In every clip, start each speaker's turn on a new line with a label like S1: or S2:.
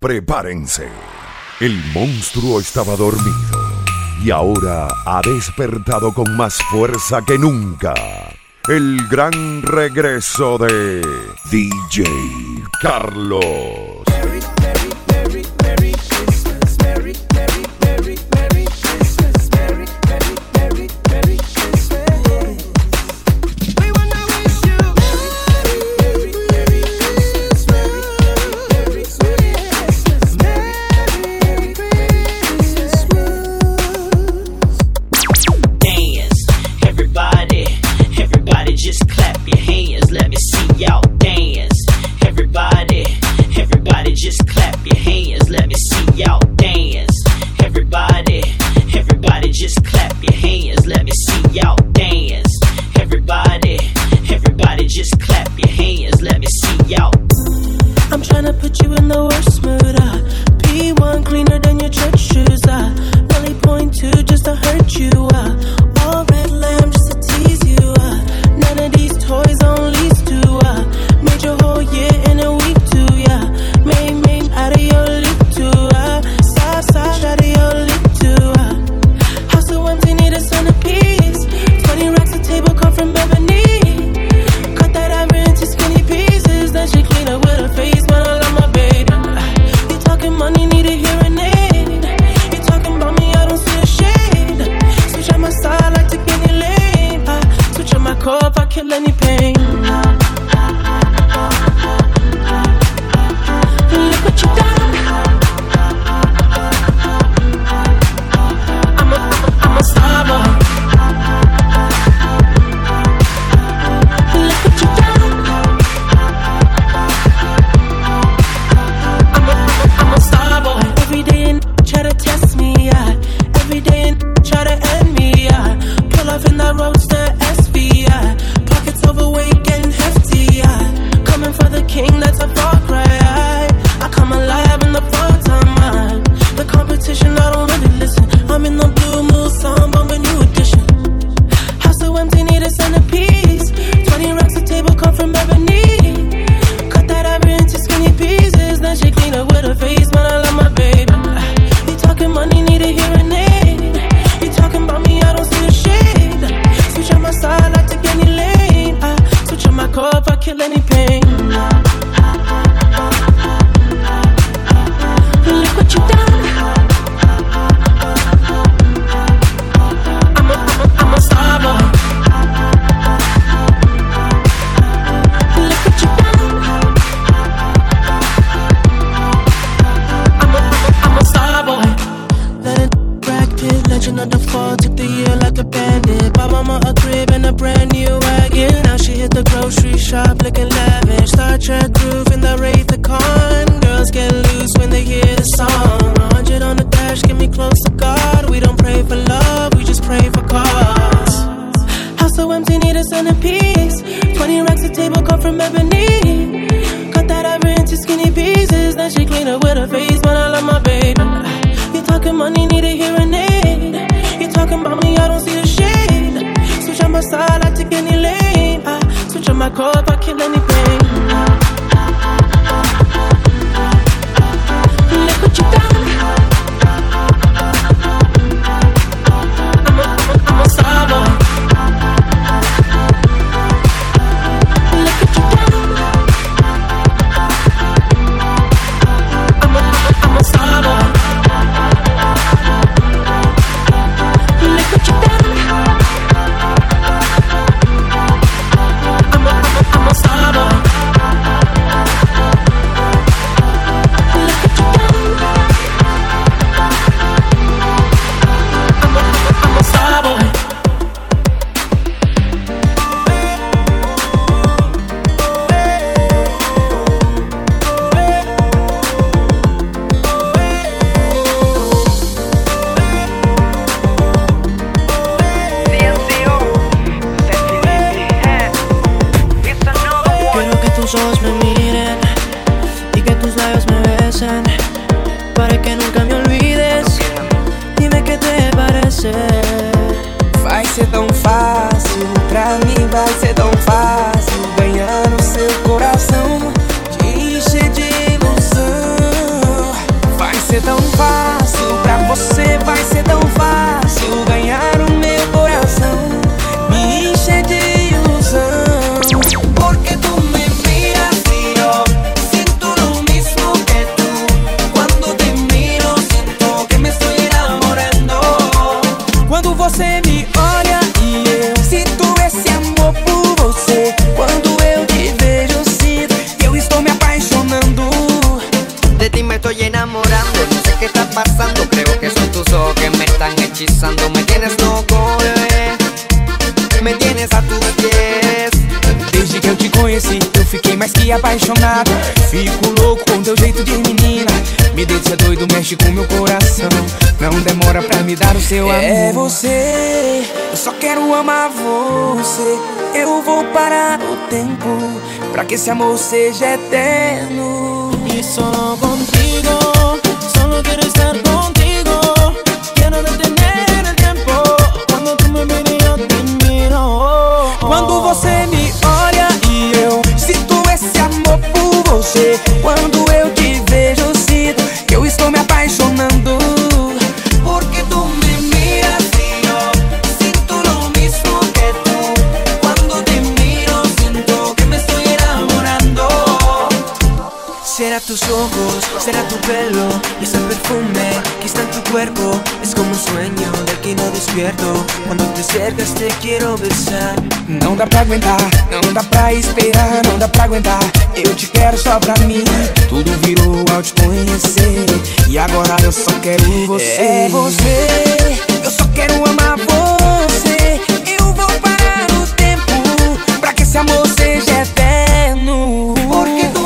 S1: Prepárense. El monstruo estaba dormido y ahora ha despertado con más fuerza que nunca. El gran regreso de DJ Carlos.
S2: Me
S3: tienes loco, bebé. Me tienes a tus pies.
S2: Desde que eu te conheci, eu fiquei mais que apaixonado. Fico louco com teu jeito de menina. Me deixa doido, mexe com meu coração. Não demora pra me dar o seu amor. É você, eu só quero amar você. Eu vou parar o tempo pra que esse amor seja eterno.
S4: Y solo contigo, solo quiero estar
S2: você me olha e eu sinto esse amor por você. Quando eu te vejo, sinto que eu estou me apaixonando.
S3: Porque tú me miras y yo siento lo mismo que tú. Cuando te miro siento que me estoy enamorando.
S2: Será tus ojos, será tu pelo y ese perfume que está en tu cuerpo. Es como un sueño despierto. Cuando te acercas te quiero besar. Não dá pra aguentar, não dá pra esperar, não dá pra aguentar. Eu te quero só pra mim. Tudo virou ao te conhecer. E agora eu só quero você. É você, eu só quero amar você. Eu vou parar o tempo pra que esse amor seja eterno.
S3: Porque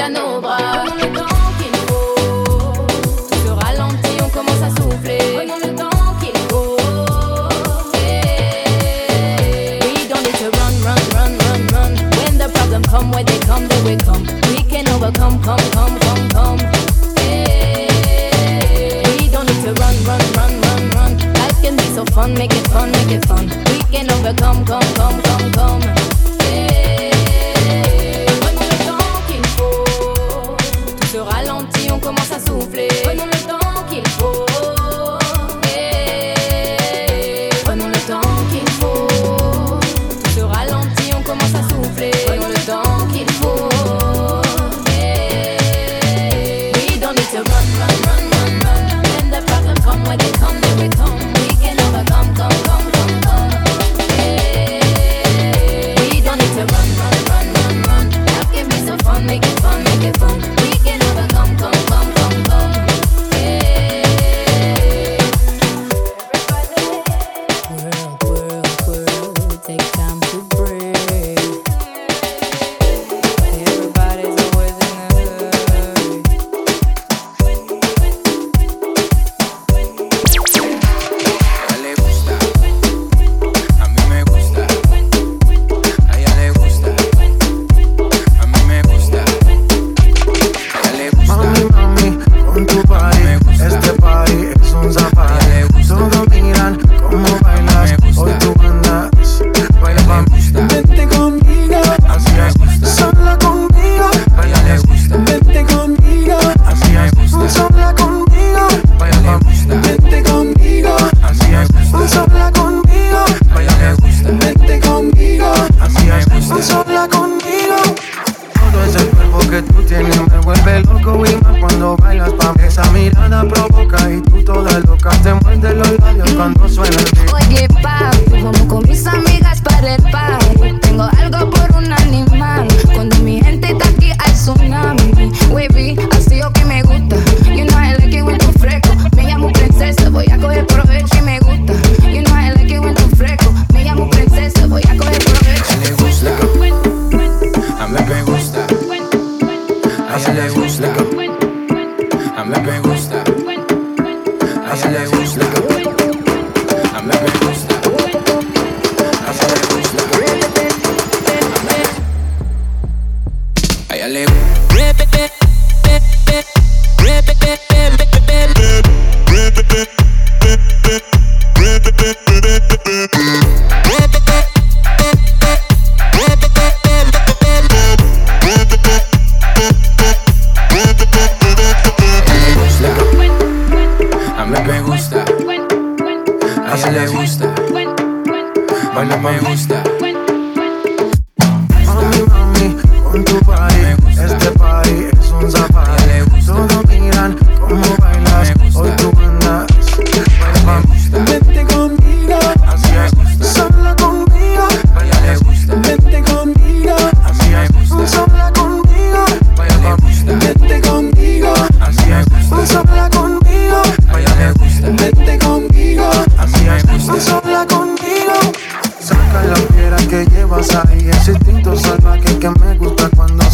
S5: reste-t-il à nos bras Prenons le temps qu'il faut. Tout se ralentit, on commence à souffler. Prenons le temps qu'il faut. We don't need to run, run, run, run, run. When the problem come, when they come, they will come. We can overcome, come, come, come, come. We don't need to run, run, run, run, run. Life can be so fun, make it fun, make it fun. We can overcome, come, come, come, come.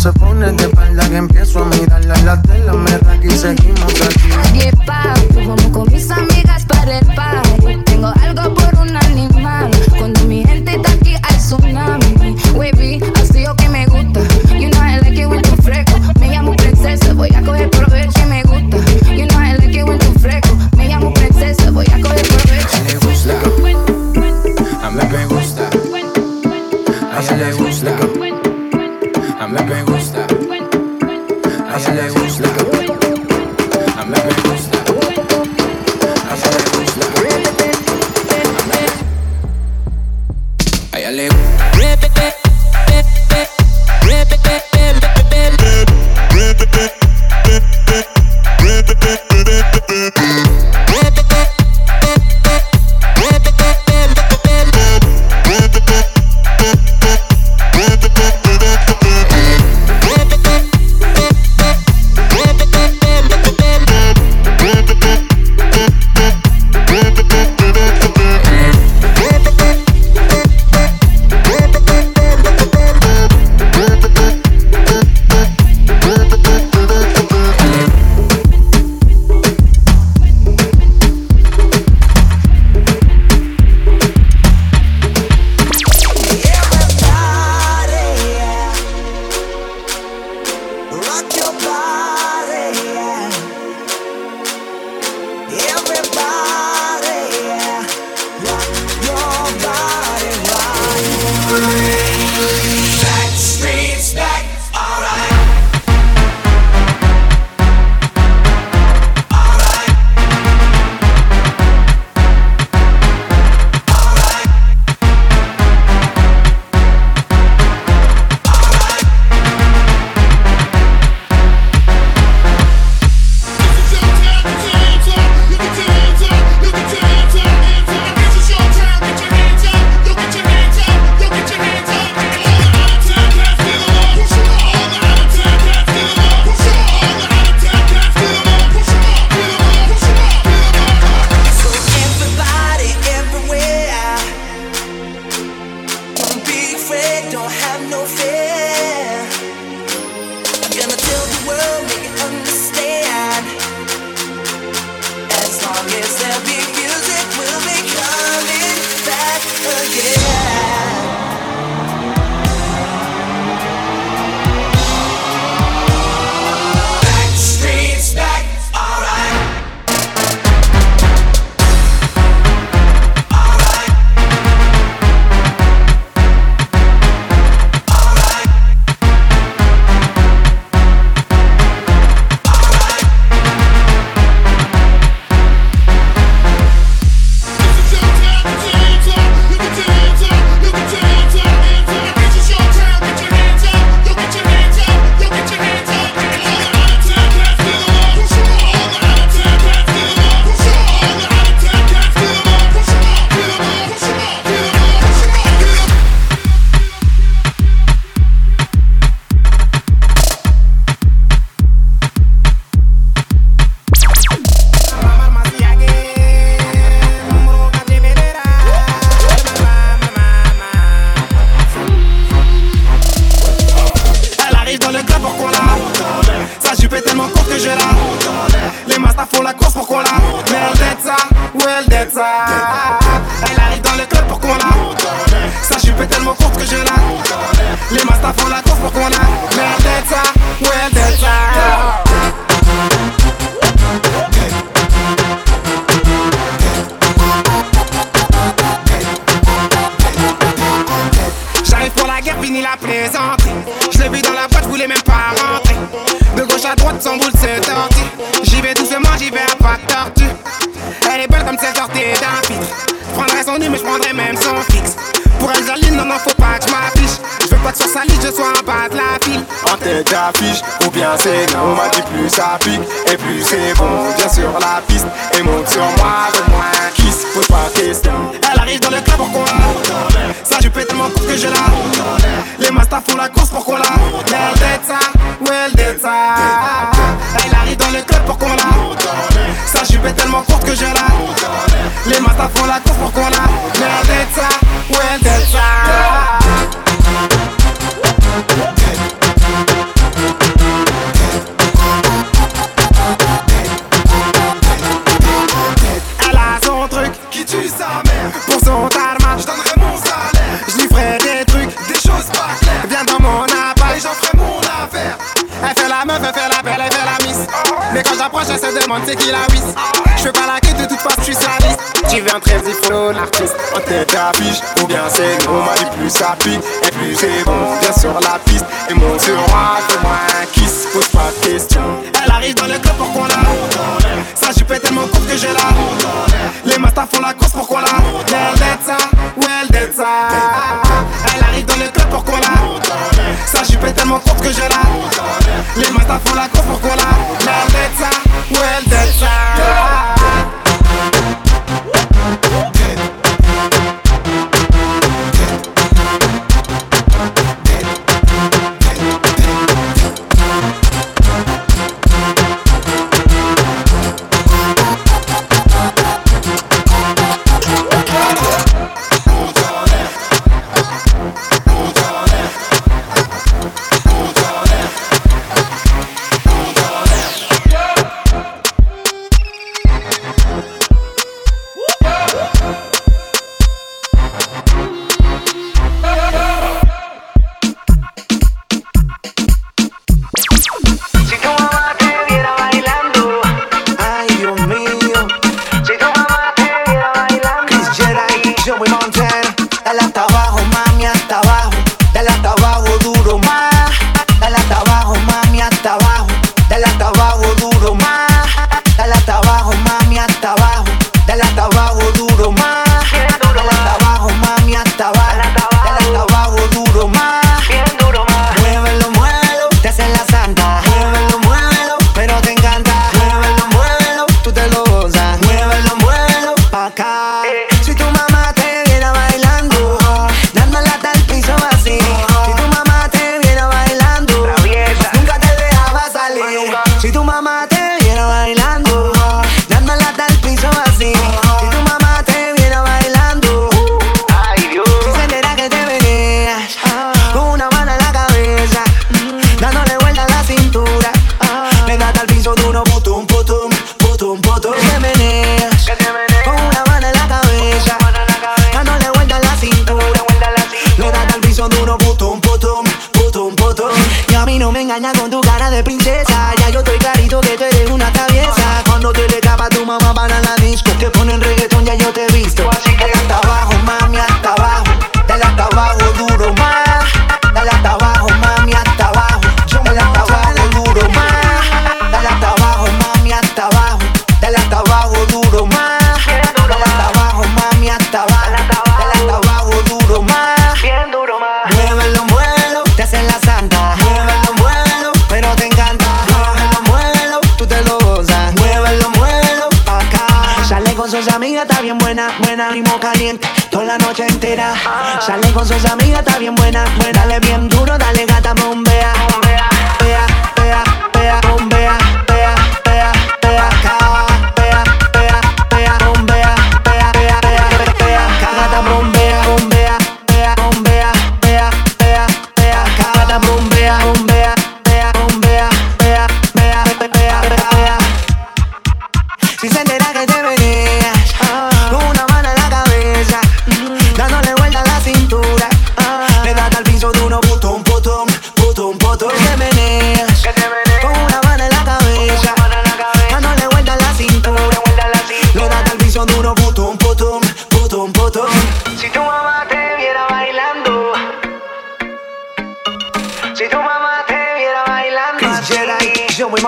S5: se
S6: pone de espalda que empiezo a mirarla la
S7: tela, me da y seguimos aquí. Oye, papu, vamos con mis amigos ou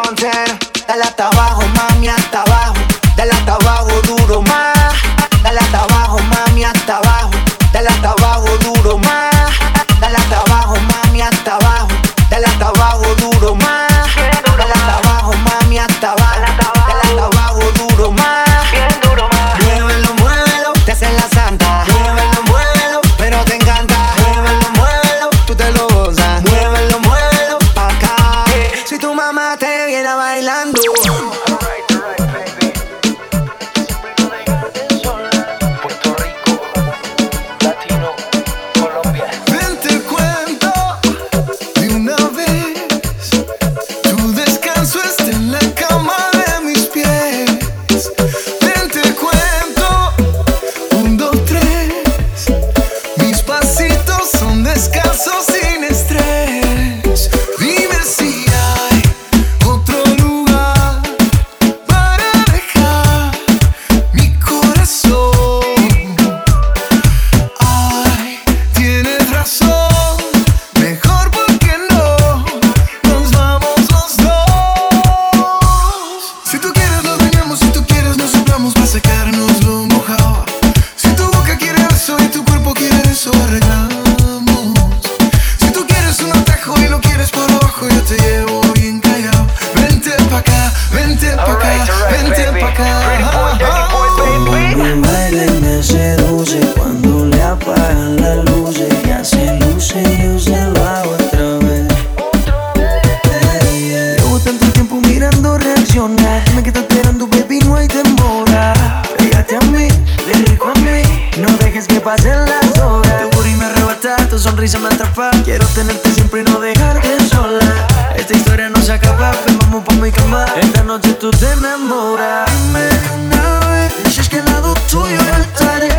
S7: frontera, la lata abajo
S8: pasen las horas. Tu booty me arrebata, tu sonrisa me atrapa. Quiero tenerte siempre y no dejarte sola. Esta historia no se acaba, firmamos pa' mi cama. Eh. Esta noche tú te enamoras. Dime una vez, si que al lado tuyo estaré.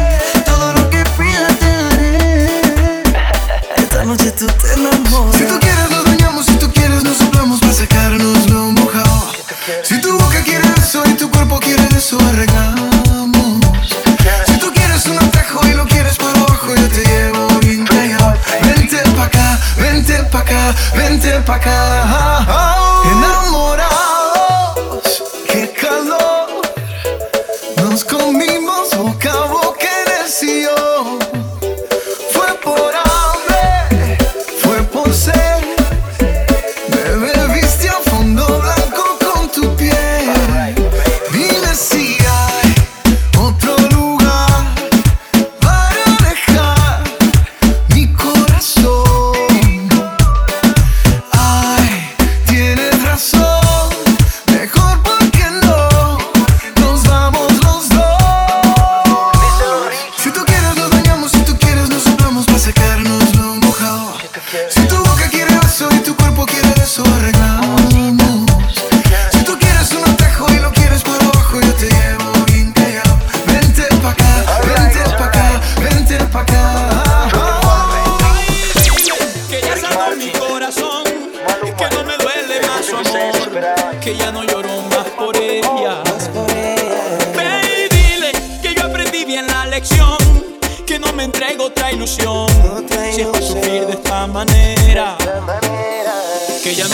S8: Todo lo que pidas te daré. Esta noche tú te enamoras.
S9: Si tú quieres, nos bañamos. Si tú quieres, nos soplamos para sacarnos lo mojado. Si tu boca quiere eso y tu cuerpo quiere eso, arreglado. pa' acá, vente pa' acá, vente pa' acá.
S10: Enamorado.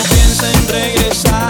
S10: piensa en regresar.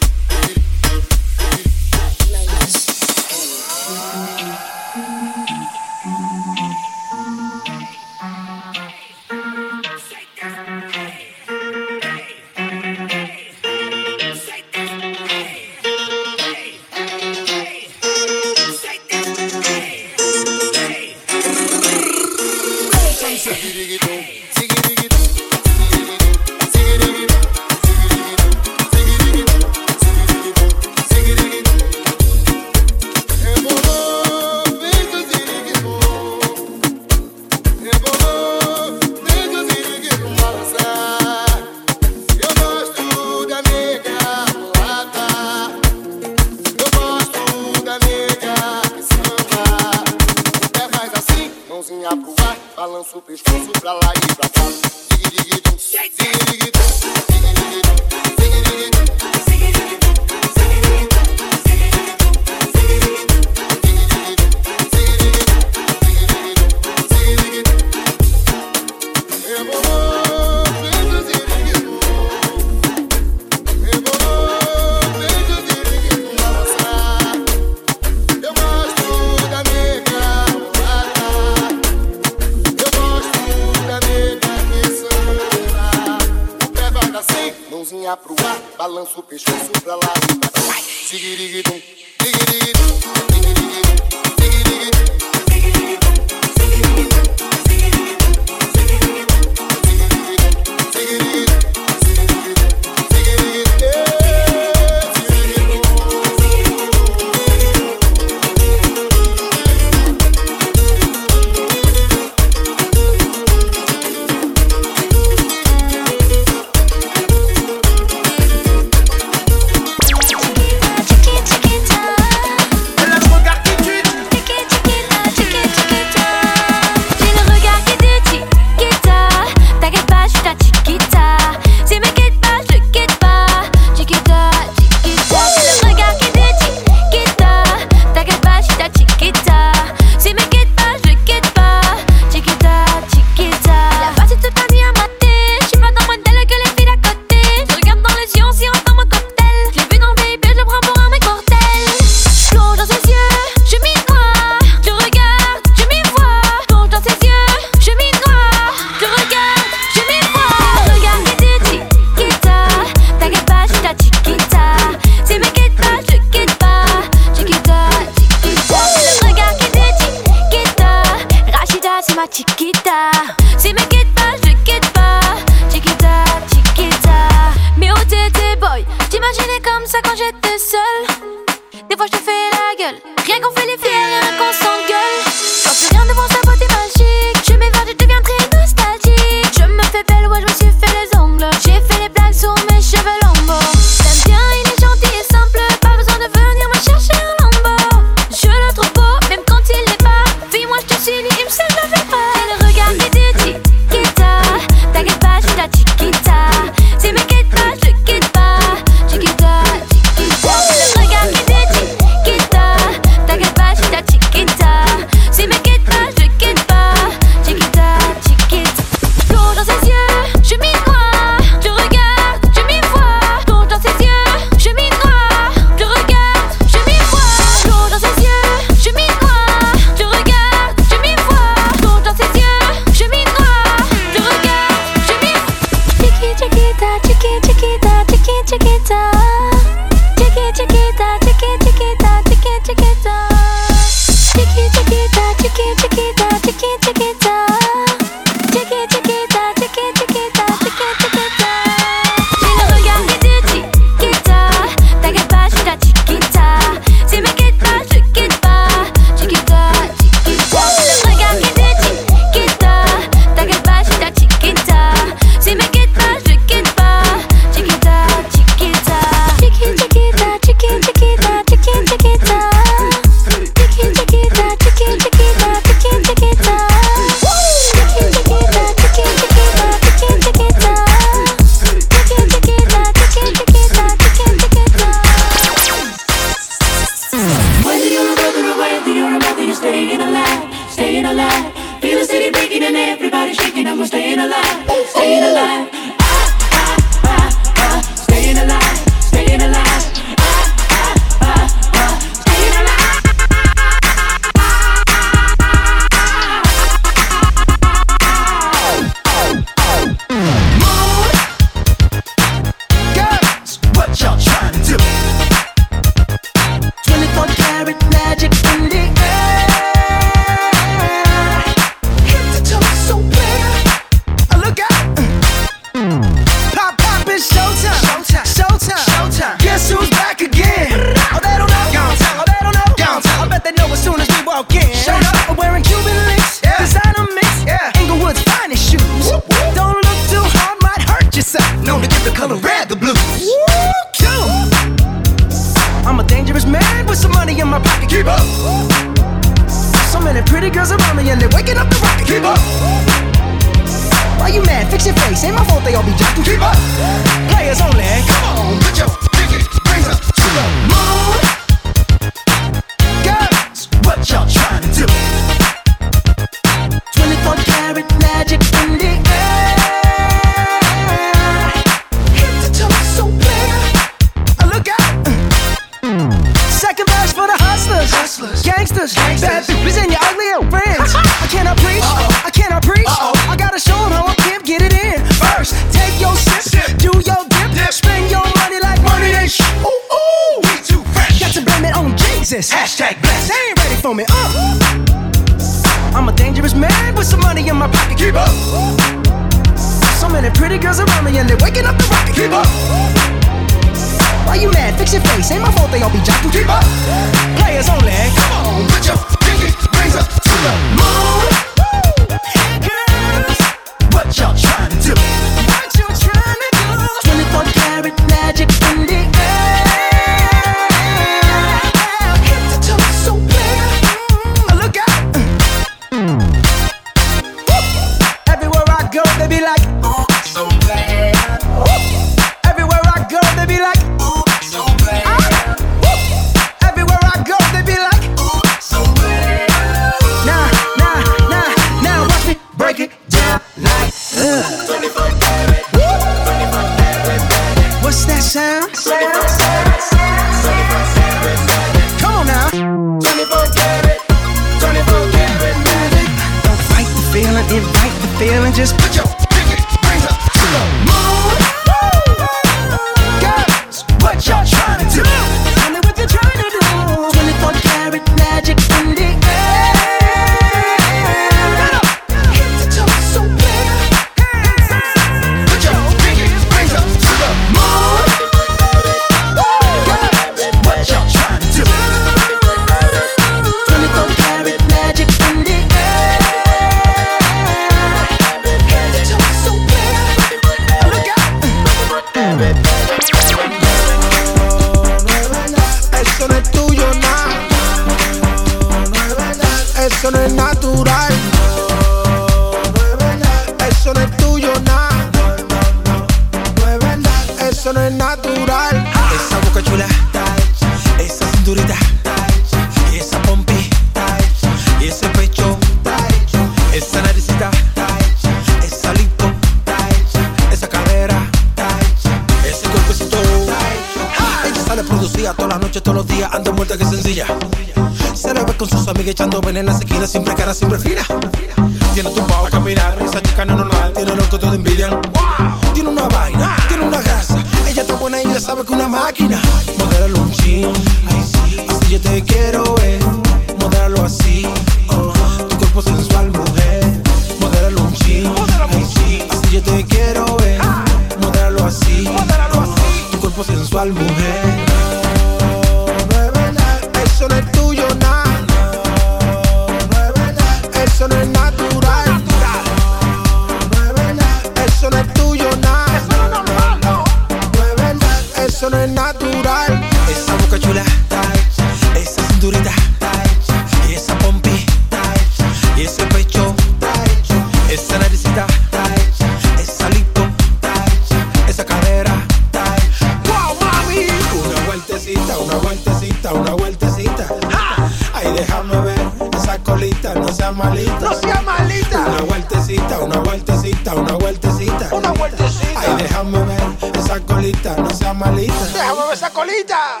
S10: no
S11: seas malita.
S12: No seas malita.
S11: Una vueltecita, una vueltecita, una vueltecita.
S12: Una vueltecita.
S11: Ay, déjame ver esa colita, no seas malita.
S12: Déjame ver esa colita.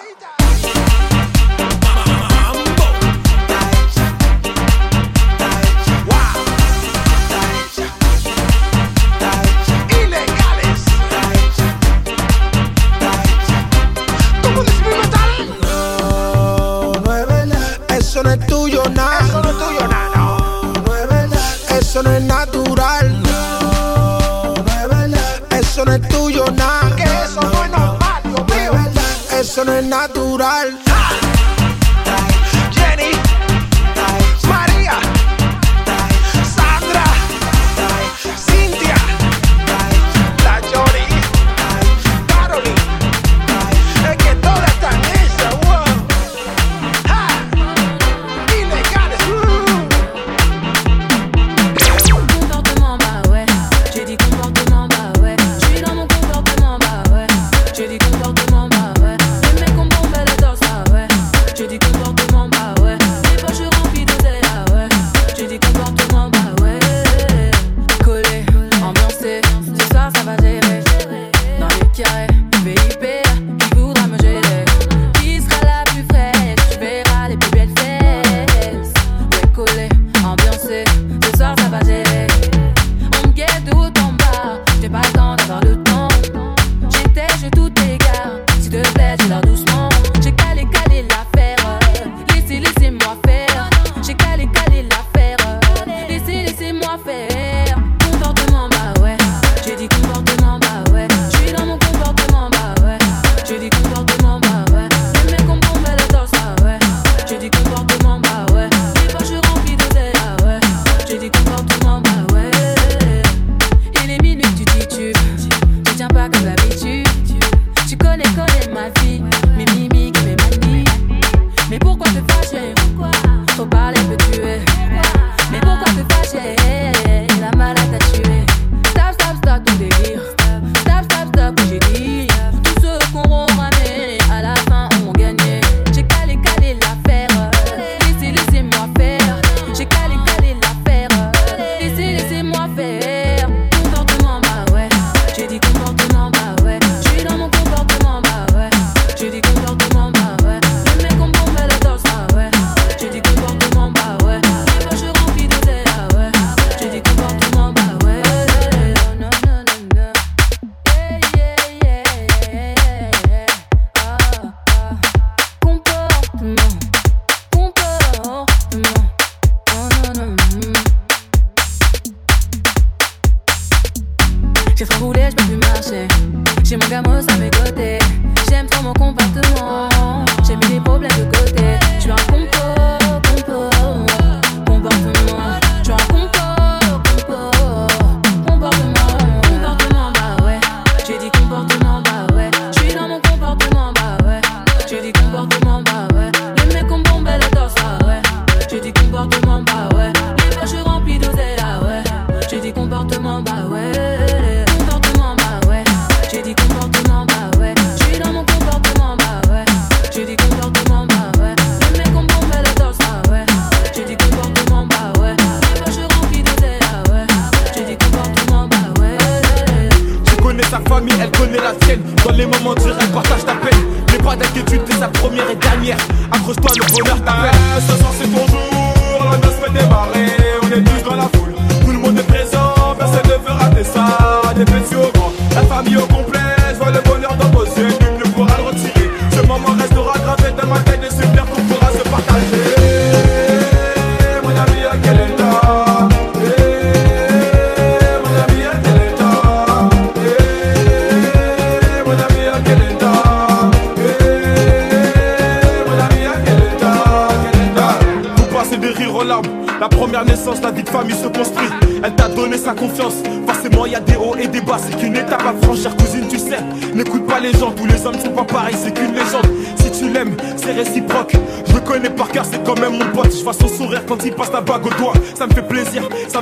S11: eso no es natural.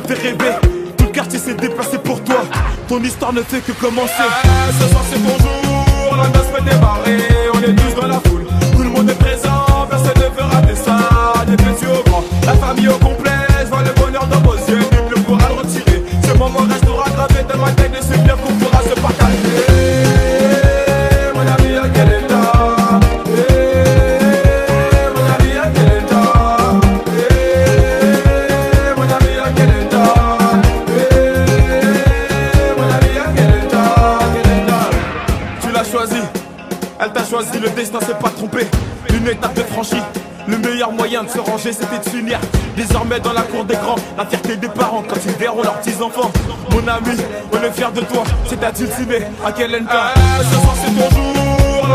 S13: Tout le
S14: quartier s'est déplacé pour toi. Ton histoire ne fait que commencer.
S15: Ah, ce soir c'est ton jour, la noce peut démarrer.
S14: C'était de s'unir. Désormais dans la cour des grands, la fierté des parents quand ils verront leurs petits enfants. Mon ami, on est fiers de toi. C'est à Dulciné, à quel endroit
S15: Ce soir c'est ton jour,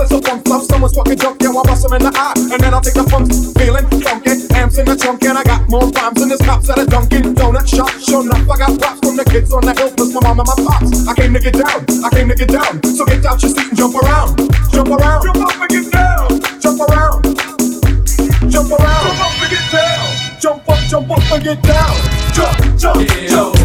S6: monsters up on fluff. Someone's fucking jump, yeah, I'll bust 'em in the eye. And then I'll take the funk, feeling funky. Amps in the trunk, and I got more rhymes than this cops at a Dunkin' Donut shop. Sure enough, I got props from the kids on the hill, plus my mom and my pops. I came to get down, I came to get down. So get out your seat and jump around, jump around, jump up and get down, jump around. Jump around. Jump up and get down. Jump up, jump up and get down. Jump, jump, jump.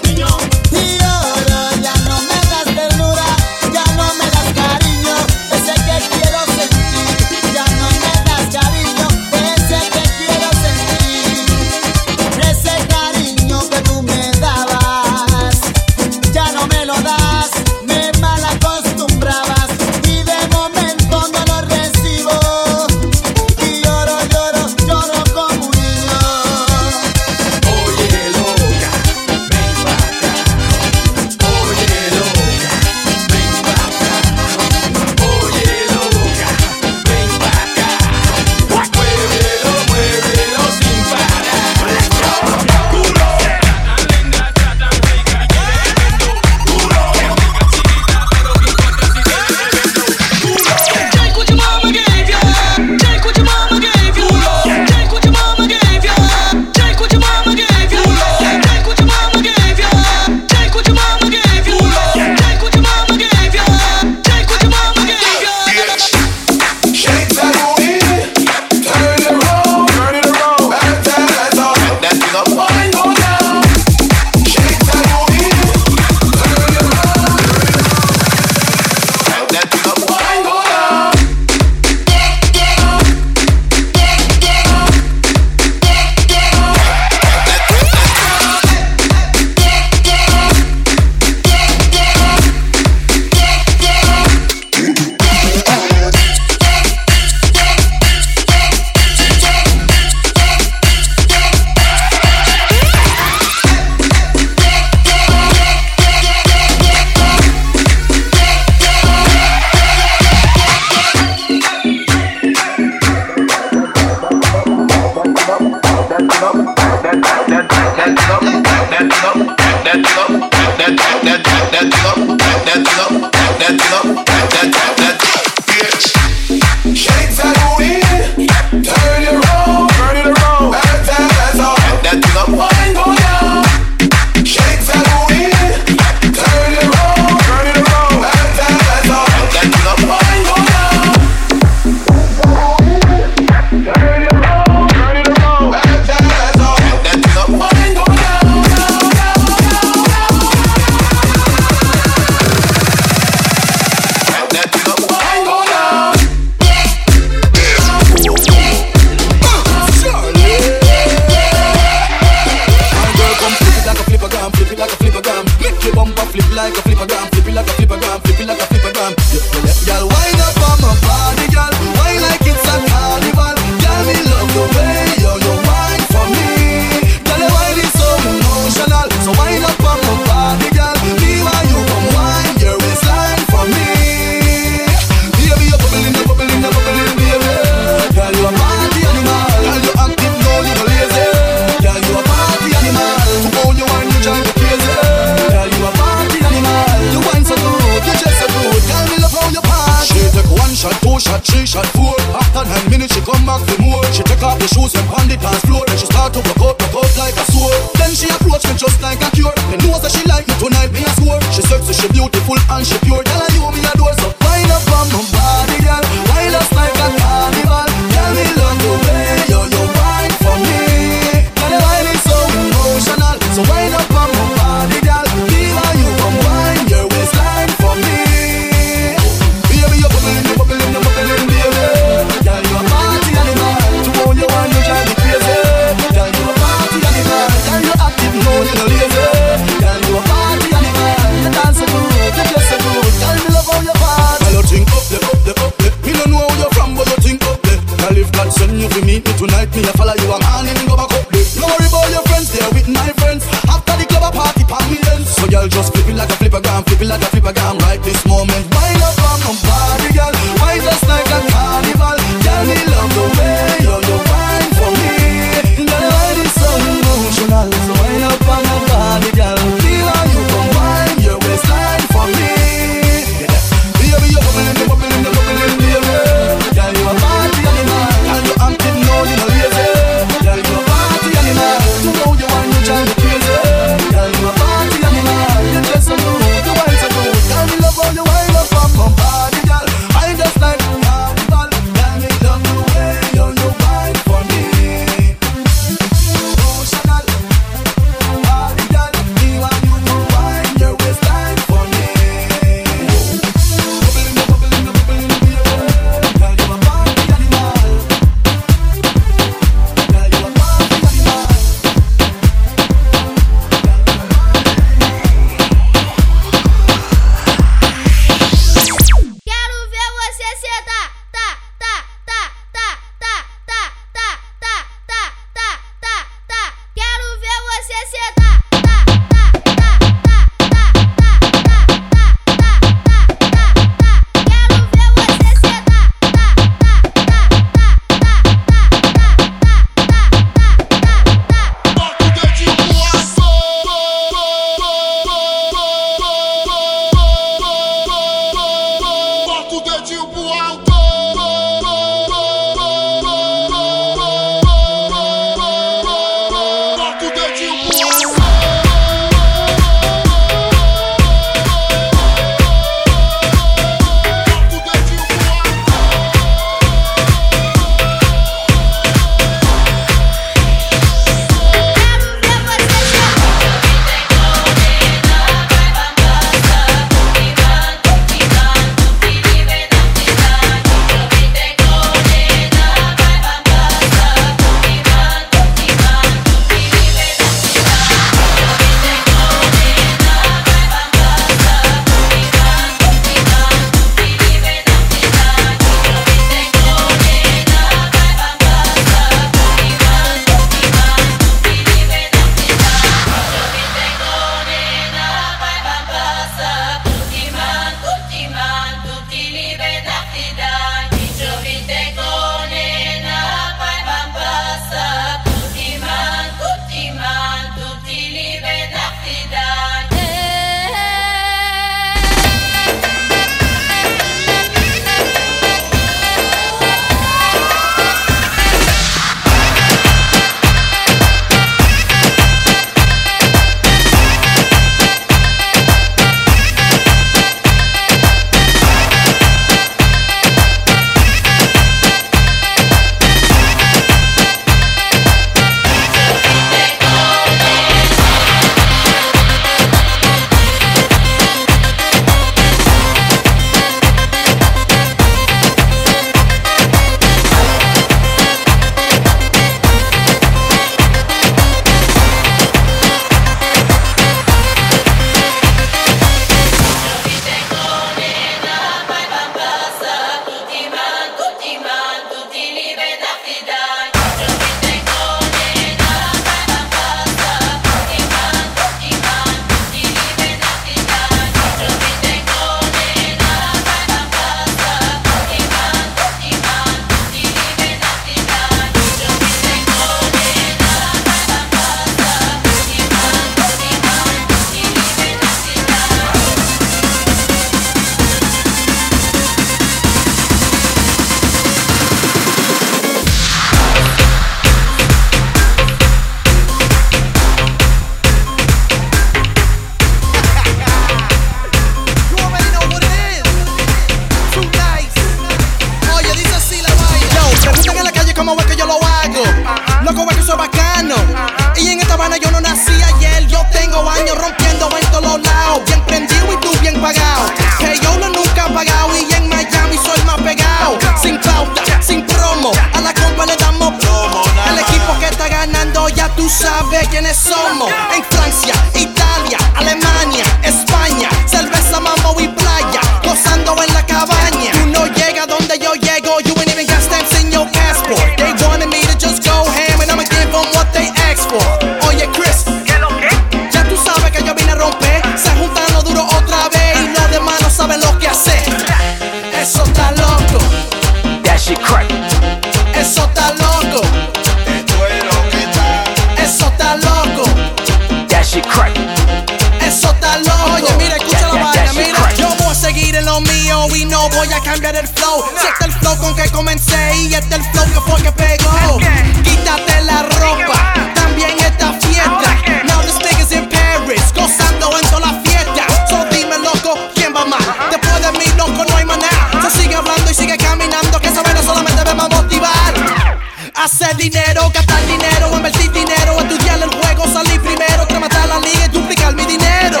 S16: dinero, gastar dinero, invertir dinero, estudiar el juego, salir primero, matar la liga y duplicar mi dinero.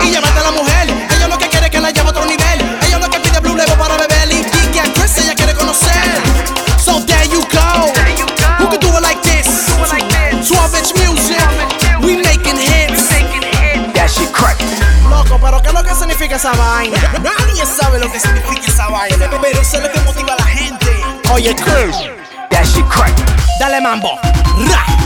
S16: Y llévate a la mujer, ella lo que quiere es que la lleve a otro nivel. Ella lo que pide Blue Level para beber y que a Chris ella quiere conocer. So there you go. Who can do it like this? Suave bitch music. We making hits.
S17: That shit crack.
S16: Loco, pero ¿qué es lo que significa esa vaina? Nadie sabe lo que significa esa vaina. Pero sé lo que motiva a la gente. Oye, Chris. alemán. Ra.